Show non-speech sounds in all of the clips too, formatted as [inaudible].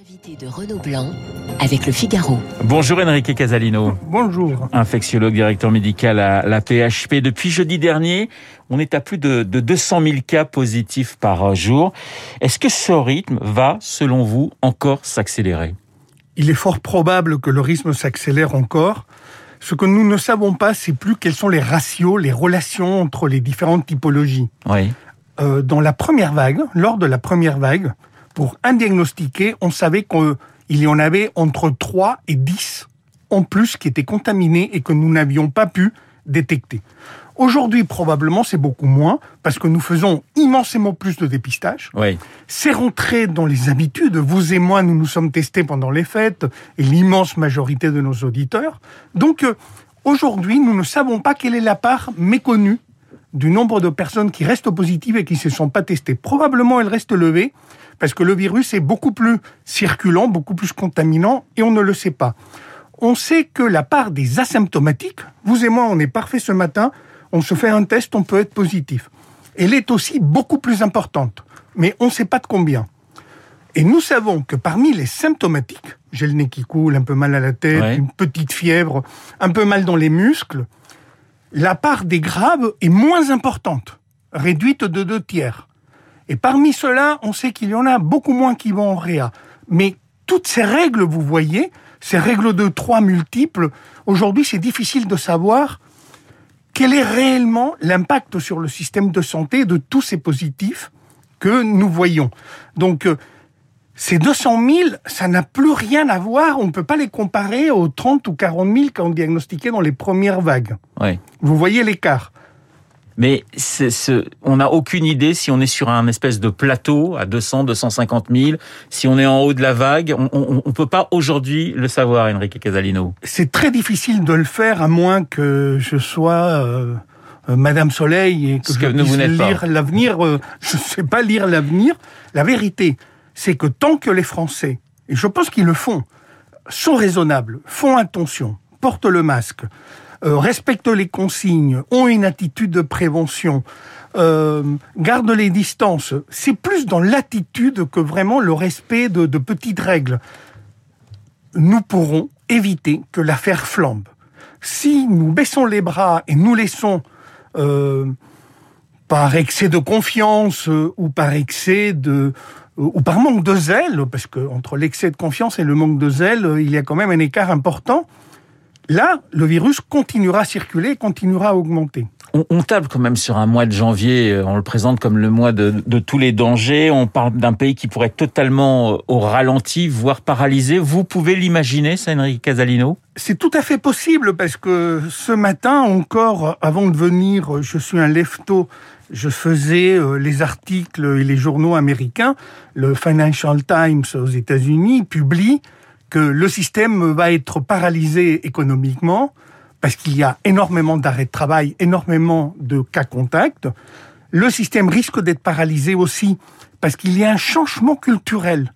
L'invité de Renaud Blanc avec le Figaro. Bonjour Enrique Casalino. Bonjour. Infectiologue, directeur médical à la PHP. Depuis jeudi dernier, on est à plus de, de 200 000 cas positifs par jour. Est-ce que ce rythme va, selon vous, encore s'accélérer? Il est fort probable que le rythme s'accélère encore. Ce que nous ne savons pas, c'est plus quels sont les ratios, les relations entre les différentes typologies. Oui. Euh, dans la première vague, lors de la première vague, pour un diagnostiqué, on savait qu'il y en avait entre 3 et 10 en plus qui étaient contaminés et que nous n'avions pas pu détecter. Aujourd'hui, probablement, c'est beaucoup moins parce que nous faisons immensément plus de dépistage. Oui. C'est rentré dans les habitudes. Vous et moi, nous nous sommes testés pendant les fêtes et l'immense majorité de nos auditeurs. Donc, euh, aujourd'hui, nous ne savons pas quelle est la part méconnue du nombre de personnes qui restent positives et qui ne se sont pas testées. Probablement, elle reste levée parce que le virus est beaucoup plus circulant, beaucoup plus contaminant et on ne le sait pas. On sait que la part des asymptomatiques, vous et moi, on est parfait ce matin, on se fait un test, on peut être positif. Elle est aussi beaucoup plus importante, mais on ne sait pas de combien. Et nous savons que parmi les symptomatiques, j'ai le nez qui coule, un peu mal à la tête, Ouais. une petite fièvre, un peu mal dans les muscles, la part des graves est moins importante, réduite de deux tiers. Et parmi ceux-là, on sait qu'il y en a beaucoup moins qui vont en réa. Mais toutes ces règles, vous voyez, ces règles de trois multiples, aujourd'hui, c'est difficile de savoir quel est réellement l'impact sur le système de santé de tous ces positifs que nous voyons. Donc, euh, ces 200 000, ça n'a plus rien à voir. On ne peut pas les comparer aux 30 ou 40 000 qu'on diagnostiquait dans les premières vagues. Oui. Vous voyez l'écart. Mais ce, on n'a aucune idée si on est sur un espèce de plateau à 200, 250 000, si on est en haut de la vague. On ne peut pas aujourd'hui le savoir, Enrique Casalino. C'est très difficile de le faire à moins que je sois euh, euh, Madame Soleil et que Ce je que puisse lire l'avenir. euh, je ne sais pas lire l'avenir. La vérité, c'est que tant que les Français, et je pense qu'ils le font, sont raisonnables, font attention, portent le masque, euh, respectent les consignes, ont une attitude de prévention, euh, gardent les distances, c'est plus dans l'attitude que vraiment le respect de, petites règles nous pourrons éviter que l'affaire flambe. Si nous baissons les bras et nous laissons, euh, par excès de confiance euh, ou par excès de euh, ou par manque de zèle, parce que entre l'excès de confiance et le manque de zèle, euh, il y a quand même un écart important. Là, le virus continuera à circuler, continuera à augmenter. On, on table quand même sur un mois de janvier, on le présente comme le mois de, de tous les dangers. On parle d'un pays qui pourrait être totalement au ralenti, voire paralysé. Vous pouvez l'imaginer, ça, Enrique Casalino? C'est tout à fait possible parce que ce matin encore, avant de venir, je suis un lefto, je faisais euh, les articles et les journaux américains. Le Financial Times aux États-Unis publie que le système va être paralysé économiquement parce qu'il y a énormément d'arrêts de travail, énormément de cas contacts. Le système risque d'être paralysé aussi parce qu'il y a un changement culturel.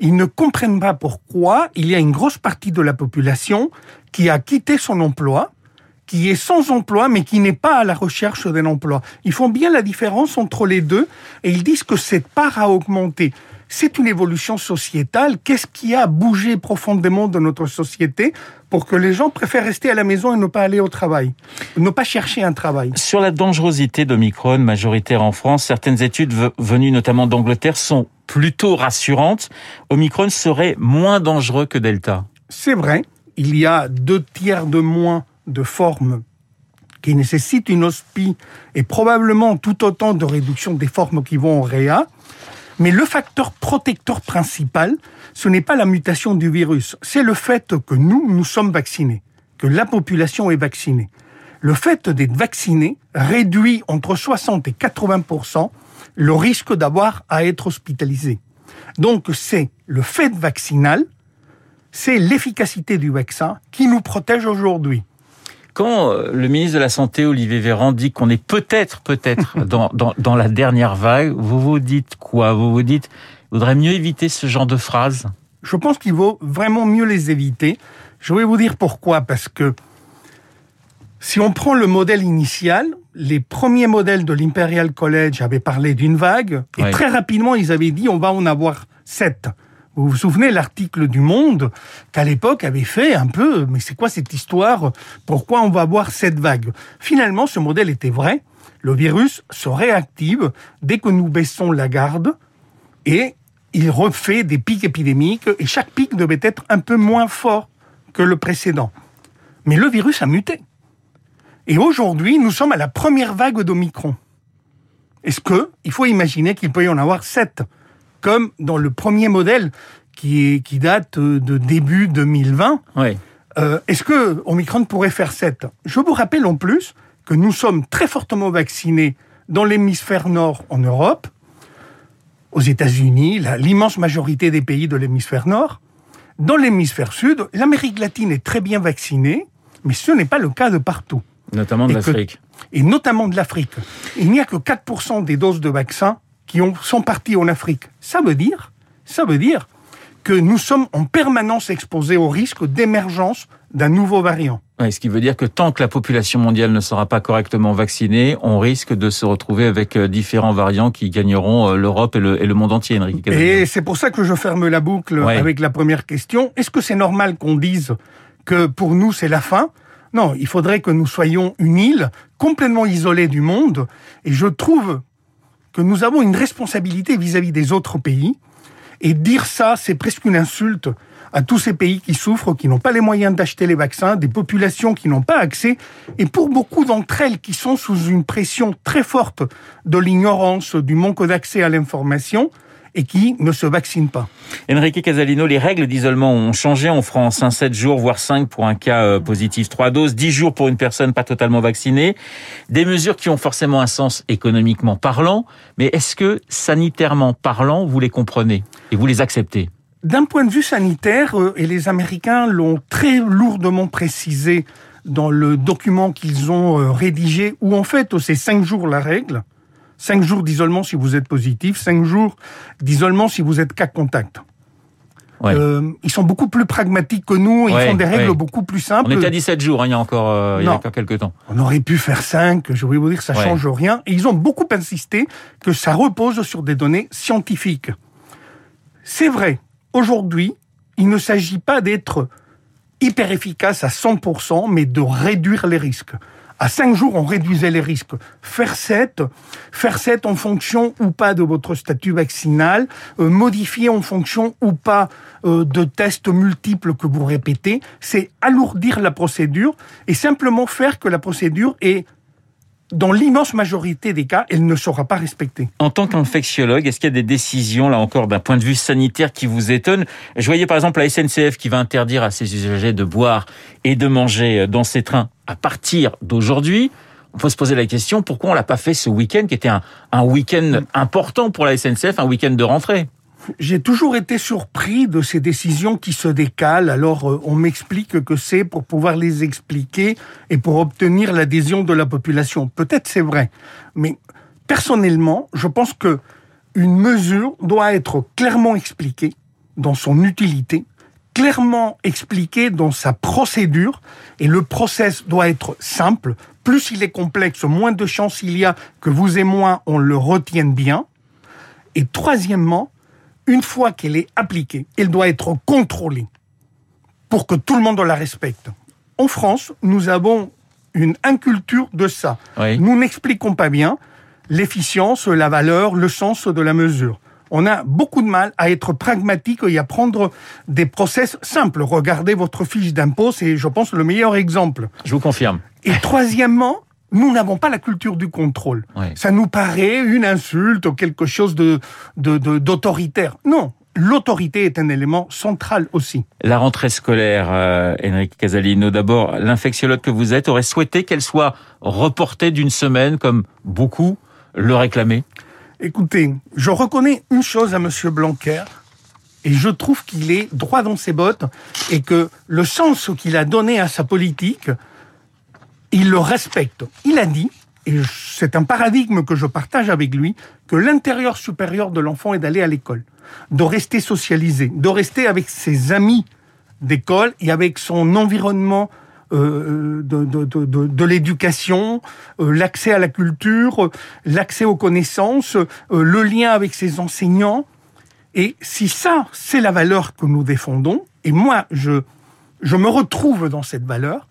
Ils ne comprennent pas pourquoi il y a une grosse partie de la population qui a quitté son emploi, qui est sans emploi, mais qui n'est pas à la recherche d'un emploi. Ils font bien la différence entre les deux et ils disent que cette part a augmenté. C'est une évolution sociétale. Qu'est-ce qui a bougé profondément de notre société pour que les gens préfèrent rester à la maison et ne pas aller au travail, ne pas chercher un travail? Sur la dangerosité d'Omicron, majoritaire en France, certaines études ve- venues notamment d'Angleterre sont plutôt rassurantes. Omicron serait moins dangereux que Delta. C'est vrai, il y a deux tiers de moins de formes qui nécessitent une hospi et probablement tout autant de réduction des formes qui vont en réa. Mais le facteur protecteur principal, ce n'est pas la mutation du virus, c'est le fait que nous, nous sommes vaccinés, que la population est vaccinée. Le fait d'être vacciné réduit entre 60 et 80 le risque d'avoir à être hospitalisé. Donc c'est le fait vaccinal, c'est l'efficacité du vaccin qui nous protège aujourd'hui. Quand euh, le ministre de la Santé, Olivier Véran, dit qu'on est peut-être, peut-être [laughs] dans, dans, dans la dernière vague, vous vous dites quoi? Vous vous dites, il vaudrait mieux éviter ce genre de phrases Je pense qu'il vaut vraiment mieux les éviter. Je vais vous dire pourquoi. Parce que si on prend le modèle initial, les premiers modèles de l'Imperial College avaient parlé d'une vague, et Oui. très rapidement, ils avaient dit on va en avoir sept. Vous vous souvenez l'article du Monde qu'à l'époque avait fait un peu, mais c'est quoi cette histoire? Pourquoi on va avoir cette vague? Finalement, ce modèle était vrai. Le virus se réactive dès que nous baissons la garde et il refait des pics épidémiques et chaque pic devait être un peu moins fort que le précédent. Mais le virus a muté. Et aujourd'hui, nous sommes à la première vague d'Omicron. Est-ce que il faut imaginer qu'il peut y en avoir sept, comme dans le premier modèle qui, qui date de début 2020 Oui. euh, Est-ce que Omicron pourrait faire sept? Je vous rappelle en plus que nous sommes très fortement vaccinés dans l'hémisphère nord en Europe, aux États-Unis, l'immense majorité des pays de l'hémisphère nord. Dans l'hémisphère sud, l'Amérique latine est très bien vaccinée, mais ce n'est pas le cas de partout, Notamment de l'Afrique. et notamment de l'Afrique. Il n'y a que 4% des doses de vaccins qui ont, sont parties en Afrique. Ça veut dire, ça veut dire que nous sommes en permanence exposés au risque d'émergence d'un nouveau variant. Ce qui veut dire que tant que la population mondiale ne sera pas correctement vaccinée, on risque de se retrouver avec euh, différents variants qui gagneront euh, l'Europe et le, et le monde entier, Enrique. Et c'est pour ça que je ferme la boucle Ouais. avec la première question. Est-ce que c'est normal qu'on dise que pour nous c'est la fin? Non, il faudrait que nous soyons une île complètement isolée du monde. Et je trouve que nous avons une responsabilité vis-à-vis des autres pays. Et dire ça, c'est presque une insulte à tous ces pays qui souffrent, qui n'ont pas les moyens d'acheter les vaccins, des populations qui n'ont pas accès, et pour beaucoup d'entre elles qui sont sous une pression très forte de l'ignorance, du manque d'accès à l'information, et qui ne se vaccinent pas. Enrique Casalino, les règles d'isolement ont changé en France. Hein, 7 jours, voire 5 pour un cas euh, positif, 3 doses, 10 jours pour une personne pas totalement vaccinée. Des mesures qui ont forcément un sens économiquement parlant, mais est-ce que sanitairement parlant, vous les comprenez et vous les acceptez? D'un point de vue sanitaire, euh, et les Américains l'ont très lourdement précisé dans le document qu'ils ont euh, rédigé, où en fait c'est cinq jours la règle, cinq jours d'isolement si vous êtes positif, cinq jours d'isolement si vous êtes cas contact. Ouais. Euh, ils sont beaucoup plus pragmatiques que nous, ils Ouais, font des règles ouais. beaucoup plus On simples. était à 17 jours, hein, il y a encore, euh, il y a encore quelques temps. On aurait pu faire 5, je vais vous dire, ça change rien. Et ils ont beaucoup insisté que ça repose sur des données scientifiques. C'est vrai, aujourd'hui, il ne s'agit pas d'être hyper efficace à 100%, mais de réduire les risques. À 5 jours, on réduisait les risques. Faire 7, faire 7 en fonction ou pas de votre statut vaccinal, euh, modifier en fonction ou pas euh, de tests multiples que vous répétez, c'est alourdir la procédure et simplement faire que la procédure est, dans l'immense majorité des cas, elle ne sera pas respectée. En tant qu'infectiologue, est-ce qu'il y a des décisions, là encore, d'un point de vue sanitaire qui vous étonnent? Je voyais par exemple la SNCF qui va interdire à ses usagers de boire et de manger dans ses trains à partir d'aujourd'hui. On peut se poser la question, pourquoi on l'a pas fait ce week-end, qui était un, week-end important pour la SNCF, un week-end de rentrée? J'ai toujours été surpris de ces décisions qui se décalent. Alors, euh, on m'explique que c'est pour pouvoir les expliquer et pour obtenir l'adhésion de la population. Peut-être c'est vrai, mais personnellement, je pense que une mesure doit être clairement expliquée dans son utilité, clairement expliquée dans sa procédure, et le process doit être simple. Plus il est complexe, moins de chances il y a que vous et moi on le retienne bien. Et troisièmement, une fois qu'elle est appliquée, elle doit être contrôlée pour que tout le monde la respecte. En France, nous avons une inculture de ça. Oui. Nous n'expliquons pas bien l'efficience, la valeur, le sens de la mesure. On a beaucoup de mal à être pragmatique et à prendre des process simples. Regardez votre fiche d'impôt, c'est, je pense, le meilleur exemple. Je vous confirme. Et [laughs] troisièmement, nous n'avons pas la culture du contrôle. Ça nous paraît une insulte ou quelque chose de, de, de- d'autoritaire. Non, l'autorité est un élément central aussi. La rentrée scolaire, euh, Enrique Casalino, d'abord, l'infectiologue que vous êtes aurait souhaité qu'elle soit reportée d'une semaine, comme beaucoup le réclamaient Écoutez, je reconnais une chose à Monsieur Blanquer, et je trouve qu'il est droit dans ses bottes, et que le sens qu'il a donné à sa politique, il le respecte. Il a dit, et c'est un paradigme que je partage avec lui, que l'intérieur supérieur de l'enfant est d'aller à l'école, de rester socialisé, de rester avec ses amis d'école et avec son environnement de, de, de, l'éducation, euh, l'accès à la culture, euh, l'accès aux connaissances, euh, le lien avec ses enseignants. Et si ça, c'est la valeur que nous défendons, et moi, je, je me retrouve dans cette valeur,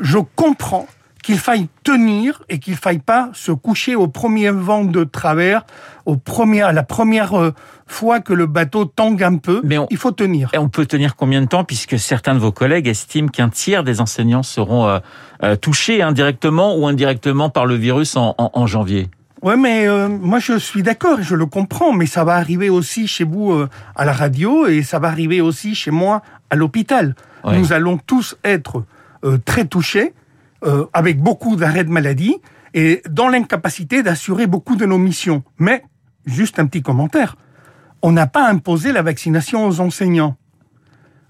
je comprends qu'il faille tenir et qu'il faille pas se coucher au premier vent de travers, au premier, à la première euh, fois que le bateau tangue un peu. Mais il faut tenir. Et on peut tenir combien de temps puisque certains de vos collègues estiment qu'un tiers des enseignants seront euh, euh, touchés indirectement ou indirectement par le virus en, en, janvier? Ouais, mais moi je suis d'accord et je le comprends, mais ça va arriver aussi chez vous à la radio et ça va arriver aussi chez moi à l'hôpital. Nous allons tous être très touchés euh, avec beaucoup d'arrêts de maladie et dans l'incapacité d'assurer beaucoup de nos missions. Mais, juste un petit commentaire, on n'a pas imposé la vaccination aux enseignants.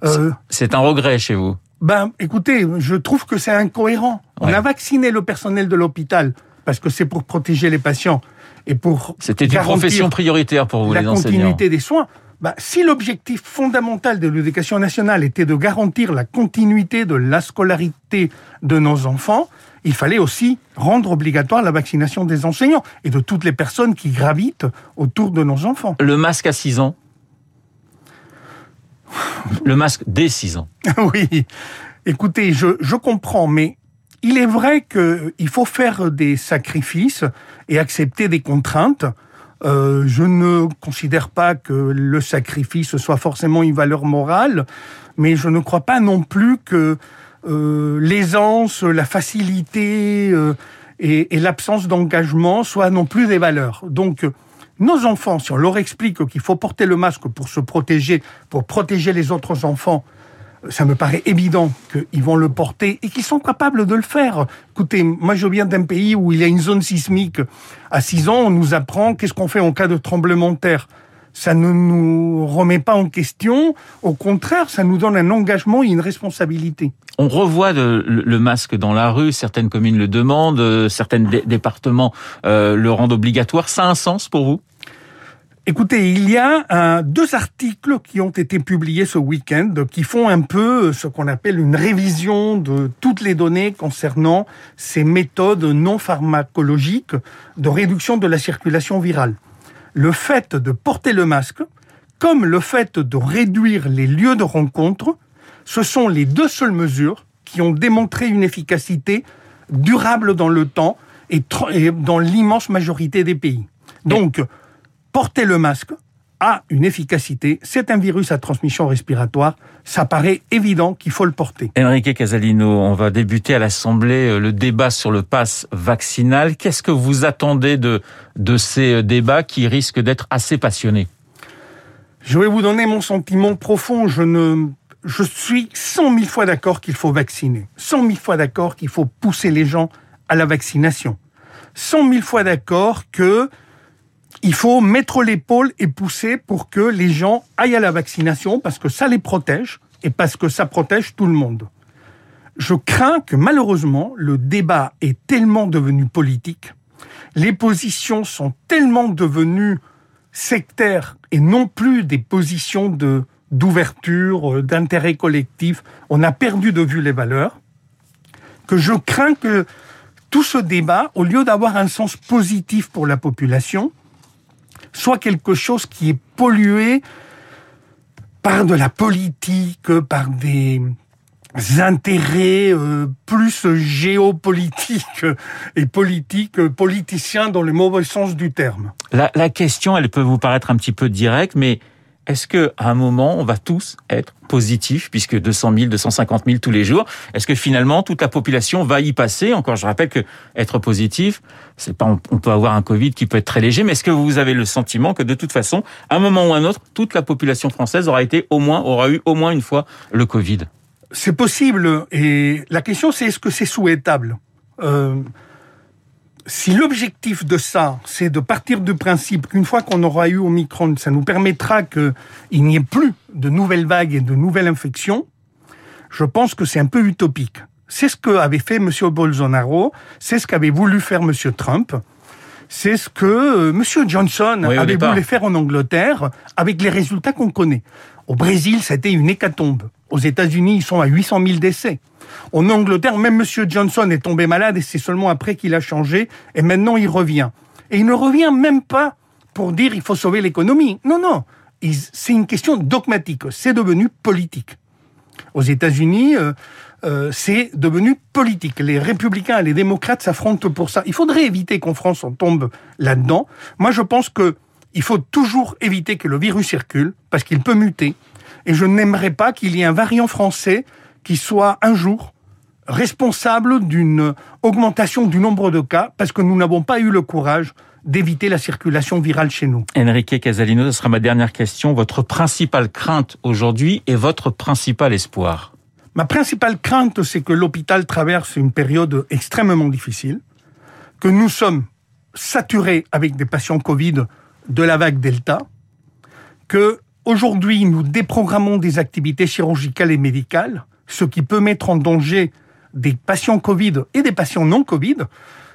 Euh, c'est un regret chez vous Ben, écoutez, je trouve que c'est incohérent. On a vacciné le personnel de l'hôpital parce que c'est pour protéger les patients et pour C'était une profession prioritaire pour vous, les enseignants. La continuité des soins. Bah, si l'objectif fondamental de l'éducation nationale était de garantir la continuité de la scolarité de nos enfants, il fallait aussi rendre obligatoire la vaccination des enseignants et de toutes les personnes qui gravitent autour de nos enfants. Le masque à 6 ans Le masque dès 6 ans [laughs] Oui, écoutez, je, je comprends, mais il est vrai qu'il faut faire des sacrifices et accepter des contraintes. Euh, je ne considère pas que le sacrifice soit forcément une valeur morale, mais je ne crois pas non plus que euh, l'aisance, la facilité euh, et, et l'absence d'engagement soient non plus des valeurs. Donc, nos enfants, si on leur explique qu'il faut porter le masque pour se protéger, pour protéger les autres enfants, ça me paraît évident qu'ils vont le porter et qu'ils sont capables de le faire. Écoutez, moi je viens d'un pays où il y a une zone sismique. À 6 ans, on nous apprend qu'est-ce qu'on fait en cas de tremblement de terre. Ça ne nous remet pas en question. Au contraire, ça nous donne un engagement et une responsabilité. On revoit le, masque dans la rue. Certaines communes le demandent, euh, certains départements euh, le rendent obligatoire. Ça a un sens pour vous? Écoutez, il y a euh, deux articles qui ont été publiés ce week-end qui font un peu euh, ce qu'on appelle une révision de toutes les données concernant ces méthodes non pharmacologiques de réduction de la circulation virale. Le fait de porter le masque, comme le fait de réduire les lieux de rencontre, ce sont les deux seules mesures qui ont démontré une efficacité durable dans le temps et dans l'immense majorité des pays. Donc, porter le masque a une efficacité. C'est un virus à transmission respiratoire. Ça paraît évident qu'il faut le porter. Enrique Casalino, on va débuter à l'Assemblée euh, le débat sur le pass vaccinal. Qu'est-ce que vous attendez de, de ces euh, débats qui risquent d'être assez passionnés? Je vais vous donner mon sentiment profond. Je ne, je suis cent mille fois d'accord qu'il faut vacciner. Cent mille fois d'accord qu'il faut pousser les gens à la vaccination. Cent mille fois d'accord que il faut mettre l'épaule et pousser pour que les gens aillent à la vaccination parce que ça les protège et parce que ça protège tout le monde. Je crains que malheureusement le débat est tellement devenu politique, les positions sont tellement devenues sectaires et non plus des positions d'ouverture, euh, d'intérêt collectif. On a perdu de vue les valeurs. Que je crains que tout ce débat, au lieu d'avoir un sens positif pour la population, soit quelque chose qui est pollué par de la politique, par des intérêts euh, plus géopolitiques et politiques, politiciens dans le mauvais sens du terme. La, la question, elle peut vous paraître un petit peu directe, mais est-ce que à un moment on va tous être positifs puisque 200 000, 250 000 tous les jours Est-ce que finalement toute la population va y passer? Encore, je rappelle que être positif, c'est pas on peut avoir un Covid qui peut être très léger, mais est-ce que vous avez le sentiment que de toute façon, à un moment ou à un autre, toute la population française aura été au moins aura eu au moins une fois le Covid? C'est possible et la question c'est est-ce que c'est souhaitable? Euh, si l'objectif de ça, c'est de partir du principe qu'une fois qu'on aura eu Omicron, ça nous permettra qu'il n'y ait plus de nouvelles vagues et de nouvelles infections, je pense que c'est un peu utopique. C'est ce qu'avait fait M. Bolsonaro, c'est ce qu'avait voulu faire M. Trump, c'est ce que euh, M. Johnson avait voulu faire en Angleterre, avec les résultats qu'on connaît. Au Brésil, c'était une hécatombe. Aux États-Unis, ils sont à 800 000 décès. En Angleterre, même M. Johnson est tombé malade et c'est seulement après qu'il a changé. Et maintenant, il revient. Et il ne revient même pas pour dire il faut sauver l'économie. Non, non. c'est une question dogmatique. C'est devenu politique. Aux États-Unis, euh, euh, c'est devenu politique. Les républicains et les démocrates s'affrontent pour ça. Il faudrait éviter qu'en France on tombe là-dedans. Moi, je pense que il faut toujours éviter que le virus circule parce qu'il peut muter. Et je n'aimerais pas qu'il y ait un variant français qui soit un jour responsable d'une augmentation du nombre de cas parce que nous n'avons pas eu le courage d'éviter la circulation virale chez nous. Enrique Casalino, ce sera ma dernière question. Votre principale crainte aujourd'hui et votre principal espoir Ma principale crainte, c'est que l'hôpital traverse une période extrêmement difficile, que nous sommes saturés avec des patients Covid de la vague Delta, que aujourd'hui nous déprogrammons des activités chirurgicales et médicales, ce qui peut mettre en danger des patients Covid et des patients non Covid.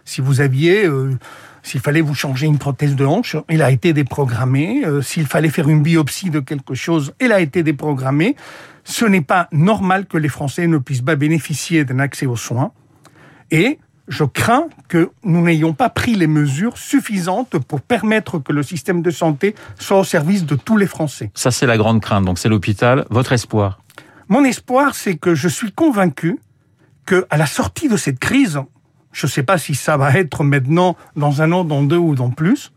Si vous aviez, euh, s'il fallait vous changer une prothèse de hanche, elle a été déprogrammée. Euh, s'il fallait faire une biopsie de quelque chose, elle a été déprogrammée. Ce n'est pas normal que les Français ne puissent pas bénéficier d'un accès aux soins. Et je crains que nous n'ayons pas pris les mesures suffisantes pour permettre que le système de santé soit au service de tous les Français. Ça, c'est la grande crainte. Donc, c'est l'hôpital. Votre espoir? Mon espoir, c'est que je suis convaincu que à la sortie de cette crise, je ne sais pas si ça va être maintenant, dans un an, dans deux ou dans plus,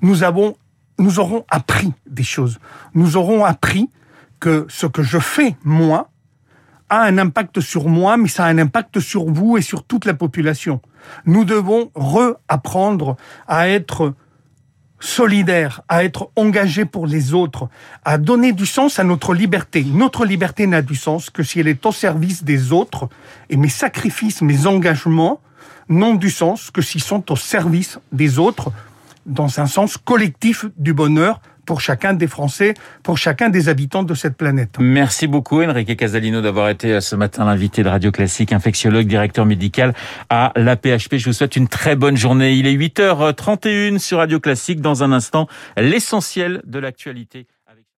nous avons, nous aurons appris des choses. Nous aurons appris que ce que je fais, moi, a un impact sur moi, mais ça a un impact sur vous et sur toute la population. Nous devons reapprendre à être solidaires, à être engagés pour les autres, à donner du sens à notre liberté. Notre liberté n'a du sens que si elle est au service des autres, et mes sacrifices, mes engagements n'ont du sens que s'ils sont au service des autres, dans un sens collectif du bonheur pour chacun des Français, pour chacun des habitants de cette planète. Merci beaucoup Enrique Casalino d'avoir été euh, ce matin l'invité de Radio Classique, infectiologue, directeur médical à l'APHP. Je vous souhaite une très bonne journée. Il est 8h31 sur Radio Classique. Dans un instant, l'essentiel de l'actualité.